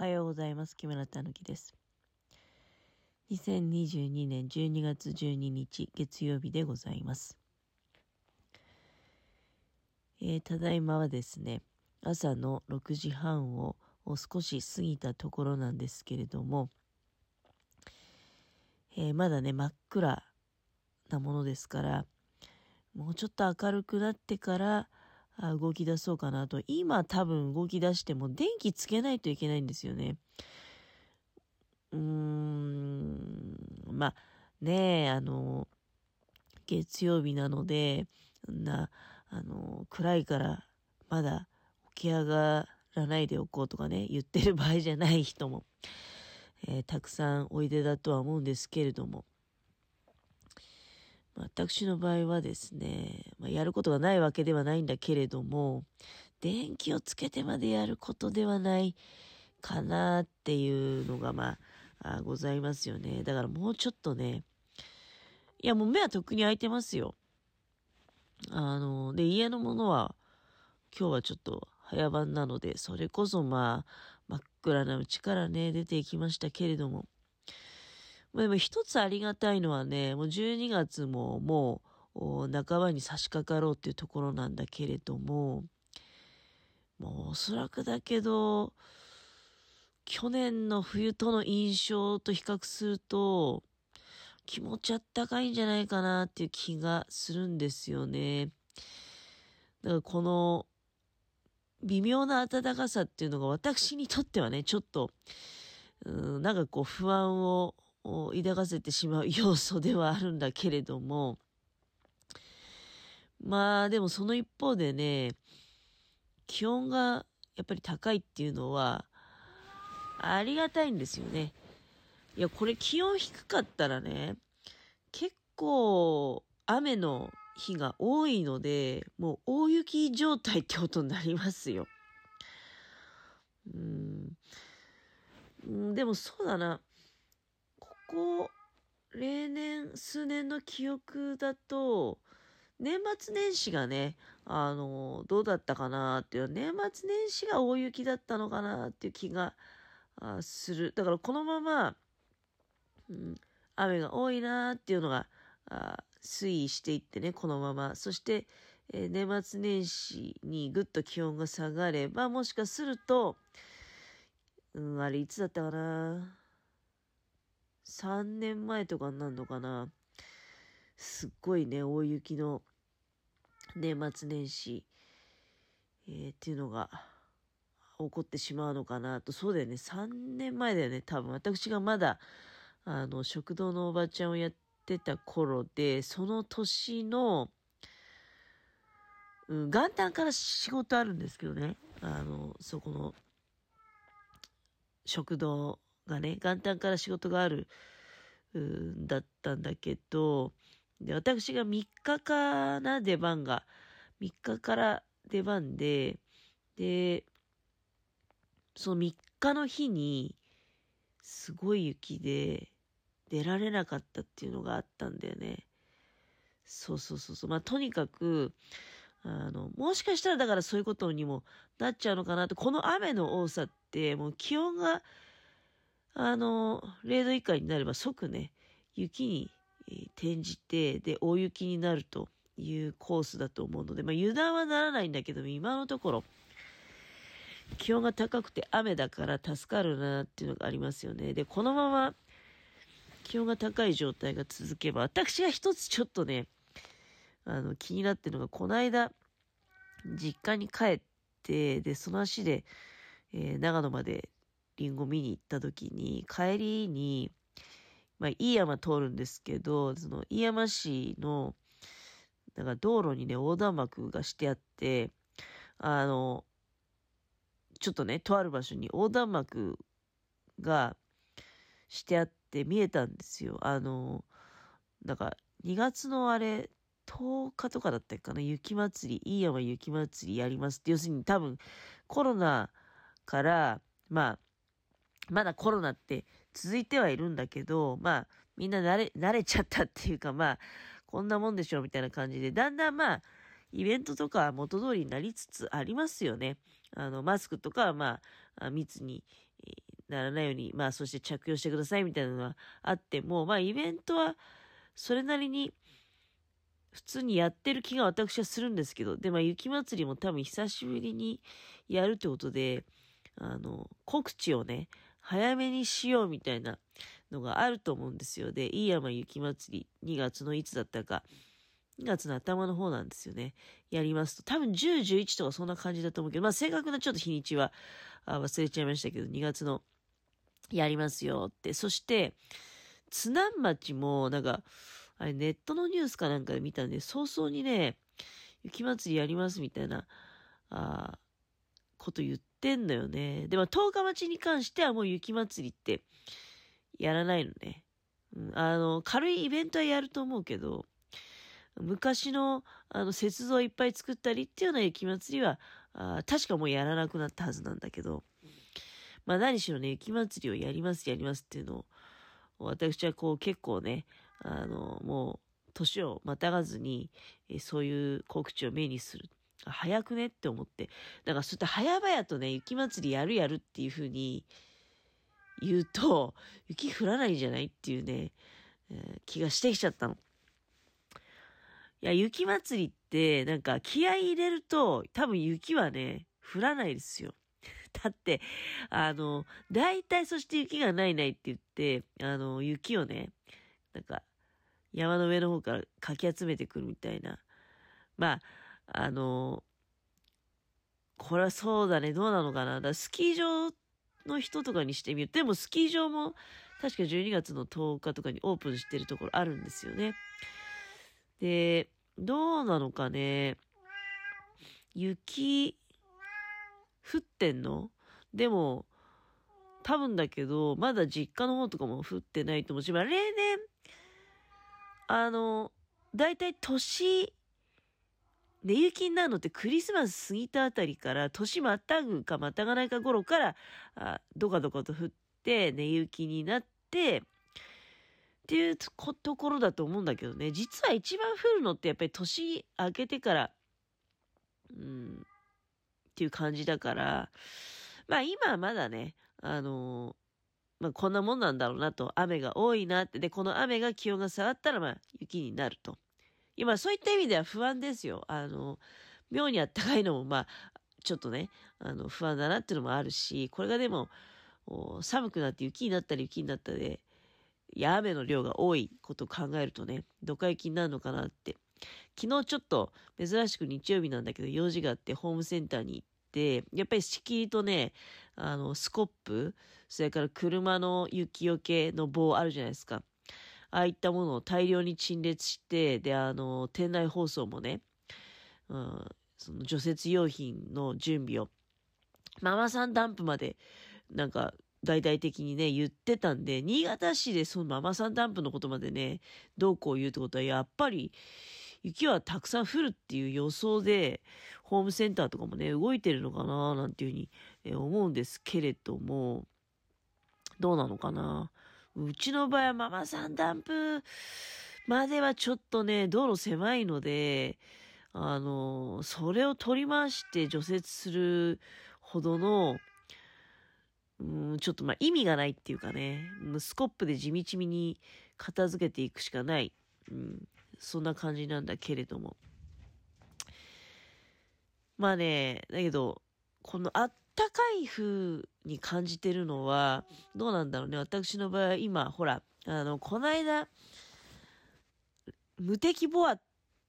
はようございます。木村たぬきです。2022年12月12日月曜日でございます。えーただいまはですね、朝の6時半をを少し過ぎたところなんですけれども、えーまだね、真っ暗なものですから、もうちょっと明るくなってから動き出そうかなと。今多分動き出しても電気つけないといけないんですよね。うーん、まあねえ、あの、月曜日なので、そんな、あの、暗いからまだ起き上がらないでおこうとかね、言ってる場合じゃない人も、えーたくさんおいでだとは思うんですけれども、私の場合はですね、まあ、やることがないわけではないんだけれども、電気をつけてまでやることではないかなっていうのが、まあ、あございますよね。だからもうちょっとね、いやもう目はとっくに開いてますよ。あの、で、家のものは、今日はちょっと早番なので、それこそまあ、真っ暗なうちからね、出ていきましたけれども、まあ、でも一つありがたいのはね、もう12月ももう半ばに差し掛かろうっていうところなんだけれども、もうおそらくだけど、去年の冬との印象と比較すると、気持ちあったかいんじゃないかなっていう気がするんですよね。だからこの微妙な暖かさっていうのが私にとってはね、ちょっと、うん、なんかこう不安を抱かせてしまう要素ではあるんだけれども、まあでもその一方でね、気温がやっぱり高いっていうのは、ありがたいんですよね。いや、これ気温低かったらね、結構雨の日が多いので、もう大雪状態ってことになりますよ。うん。でもそうだな。ここ、例年、数年の記憶だと、年末年始がね、あの、どうだったかなっていう、年末年始が大雪だったのかなっていう気がする。だからこのまま、うん、雨が多いなっていうのが推移していってね、このまま。そして、えー年末年始にぐっと気温が下がれば、もしかすると、うん、あれいつだったかな？3年前とかになるのかな。すっごいね、大雪の年末年始、えーっていうのが起こってしまうのかなと。そうだよね。3年前だよね。多分私がまだ、あの、食堂のおばちゃんをやってた頃で、その年の、うん、元旦から仕事あるんですけどね。あの、そこの、食堂がね、元旦から仕事がある、うんだったんだけど、で、私が3日かな、出番が。3日から出番で、で、その3日の日に、すごい雪で、出られなかったっていうのがあったんだよね。そうそうそうそう。まあ、とにかく、あの、もしかしたらだからそういうことにもなっちゃうのかなと、この雨の多さって、もう気温が、あの、0度以下になれば即ね、雪に転じて、で、大雪になるというコースだと思うので、まあ、油断はならないんだけども、今のところ、気温が高くて雨だから助かるなっていうのがありますよね。で、このまま気温が高い状態が続けば、私が一つちょっとね、あの、気になってるのが、この間、実家に帰って、で、その足で、えー長野までリンゴ見に行った時に、帰りに、まあ、飯山通るんですけど、その、飯山市の、なんか道路にね、横断幕がしてあって、あの、ちょっとね、とある場所に横断幕がしてあって見えたんですよ。あの、なんか、2月のあれ、10日とかだったっかな、雪祭り、飯山雪祭りやりますって、要するに多分、コロナから、まあ、まだコロナって続いてはいるんだけど、まあ、みんな慣れ、慣れちゃったっていうか、まあ、こんなもんでしょうみたいな感じで、だんだんまあ、イベントとかは元通りになりつつありますよね。あの、マスクとかはまあ、密にならないように、まあそして着用してくださいみたいなのがあっても、まあイベントはそれなりに普通にやってる気が私はするんですけど、で、まあ雪祭りも多分久しぶりにやるってことで、あの、告知をね、早めにしようみたいなのがあると思うんですよ。で、飯山雪祭り2月のいつだったか、2月の頭の方なんですよね。やりますと。多分10、11とかそんな感じだと思うけど、まあ正確なちょっと日にちは忘れちゃいましたけど、2月のやりますよって。そして、津南町もなんか、あれネットのニュースかなんかで見たんで、早々にね、雪祭りやりますみたいな、あこと言ってんのよね。でも、十日町に関してはもう雪祭りってやらないのね。あの、軽いイベントはやると思うけど、昔の、あの、雪像いっぱい作ったりっていうような雪祭りは、あ確かもうやらなくなったはずなんだけど、まあ何しろね、雪祭りをやります、やりますっていうのを、私はこう結構ね、あの、もう、年をまたがずに、そういう告知を目にする。早くねって思って。だからそういった早々とね、雪祭りやるやるっていう風に言うと、雪降らないんじゃないっていうね、えー、気がしてきちゃったの。いや、雪祭りって、なんか気合い入れると、多分雪はね、降らないですよ。だって、あの、大体そして雪がないないって言って、あの、雪をね、なんか、山の上の方からかき集めてくるみたいな。まあ、あの、これはそうだね、どうなのかな。だスキー場の人とかにしてみる、でもスキー場も確か12月の10日とかにオープンしてるところあるんですよね。で、どうなのかね。雪、降ってんの？でも、多分だけど、まだ実家の方とかも降ってないと思うし、まあ、例年、あの、だいたい年、寝雪になるのってクリスマス過ぎたあたりから、年またぐかまたがないか頃から、あどかどかと降って、寝雪になって、っていうところだと思うんだけどね。実は一番降るのってやっぱり年明けてから、うん、っていう感じだから、まあ今はまだね、あのー、まあこんなもんなんだろうなと、雨が多いなって、で、この雨が気温が下がったらまあ雪になると。今そういった意味では不安ですよ。あの、妙にあったかいのもまあ、ちょっとね、あの、不安だなっていうのもあるし、これがでも、寒くなって雪になったり雪になったで、や、雨の量が多いことを考えるとね、どか雪になるのかなって。昨日ちょっと珍しく日曜日なんだけど用事があってホームセンターに行って、やっぱり敷居とね、あの、スコップ、それから車の雪よけの棒あるじゃないですか。ああいったものを大量に陳列して、で、あの、店内放送もね、うん、その除雪用品の準備を、ママさんダンプまで、なんか、大々的にね、言ってたんで、新潟市でそのママさんダンプのことまでね、どうこう言うってことは、やっぱり、雪はたくさん降るっていう予想で、ホームセンターとかもね、動いてるのかななんていうふうに、思うんですけれども、どうなのかな。うちの場合はママさんダンプまではちょっとね、道路狭いので、あの、それを取り回して除雪するほどの、うん、ちょっとまあ意味がないっていうかね、スコップで地道に片付けていくしかない。うん、そんな感じなんだけれども。まあね、だけど、このあっかい風に感じてるのは、どうなんだろうね。私の場合は今、ほら、あの、この間、無敵ボアっ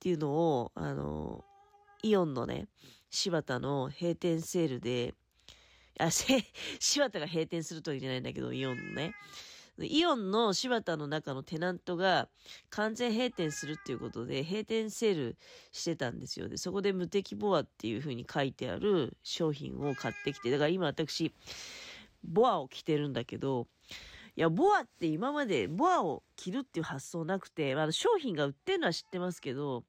ていうのを、あの、イオンのね、柴田の閉店セールで、あ、柴田が閉店するといけないんだけど、イオンのね。イオンの柴田の中のテナントが完全閉店するっていうことで閉店セールしてたんですよ。で、そこで無敵ボアっていう風に書いてある商品を買ってきて、だから今私、ボアを着てるんだけど、いや、ボアって今までボアを着るっていう発想なくて、あ商品が売ってるのは知ってますけど、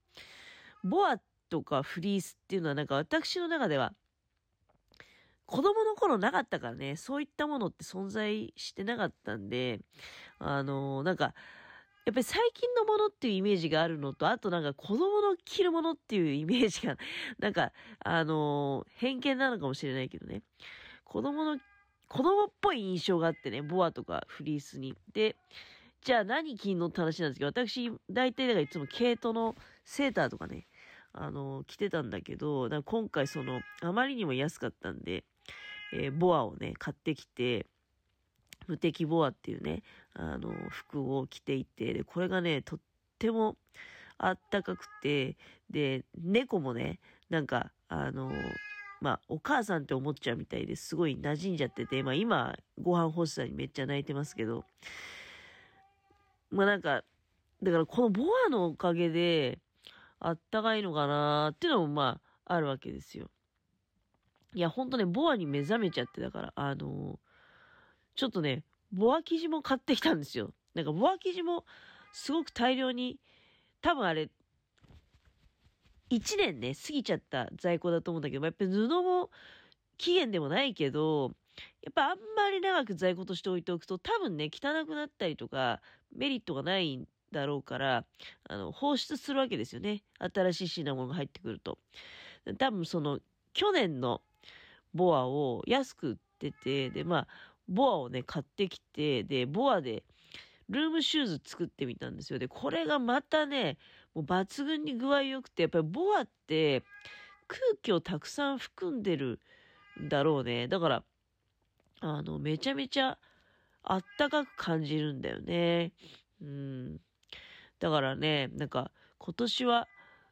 ボアとかフリースっていうのはなんか私の中では子供の頃なかったからね、そういったものって存在してなかったんで、あのー、なんか、やっぱり最近のものっていうイメージがあるのと、あとなんか子供の着るものっていうイメージが、なんか、あのー、偏見なのかもしれないけどね。子供の子供っぽい印象があってね、ボアとかフリースに。で、じゃあ何着んのって話なんですけど、私、大体だからいつも毛糸のセーターとかね、あの、着てたんだけど、今回その、あまりにも安かったんで、えー、ボアをね、買ってきて、無敵ボアっていうね、あの、服を着ていて、で、これがね、とってもあったかくて、で、猫もね、なんか、あの、まあ、お母さんって思っちゃうみたいですごい馴染んじゃってて、まあ今、ご飯欲しさにめっちゃ泣いてますけど、まあなんか、だからこのボアのおかげで、あったかいのかなっていうのもまあ、あるわけですよ。いや、ほんとね、ボアに目覚めちゃって、だから、あのー、ちょっとね、ボア生地も買ってきたんですよ。なんか、ボア生地もすごく大量に、多分あれ、1年ね、過ぎちゃった在庫だと思うんだけど、やっぱり布も期限でもないけど、やっぱあんまり長く在庫として置いておくと、多分ね、汚くなったりとか、メリットがないんだろうから、あの、放出するわけですよね。新しい品物が入ってくると。多分その、去年のボアを安く売ってて、で、まあ、ボアをね、買ってきて、で、ボアで、ルームシューズ作ってみたんですよ。で、これがまたね、もう抜群に具合良くて、やっぱりボアって空気をたくさん含んでるんだろうね。だから、あの、めちゃめちゃあったかく感じるんだよね。うん。だからね、なんか今年は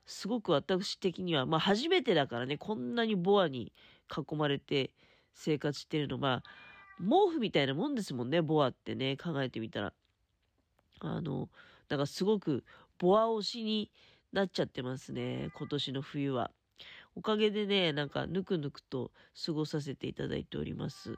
すごく私的には、まあ初めてだからね、こんなにボアに囲まれて生活してるの、が、毛布みたいなもんですもんね、ボアってね、考えてみたら。あの、だからすごくボア推しになっちゃってますね、今年の冬は。おかげでね、なんかぬくぬくと過ごさせていただいております。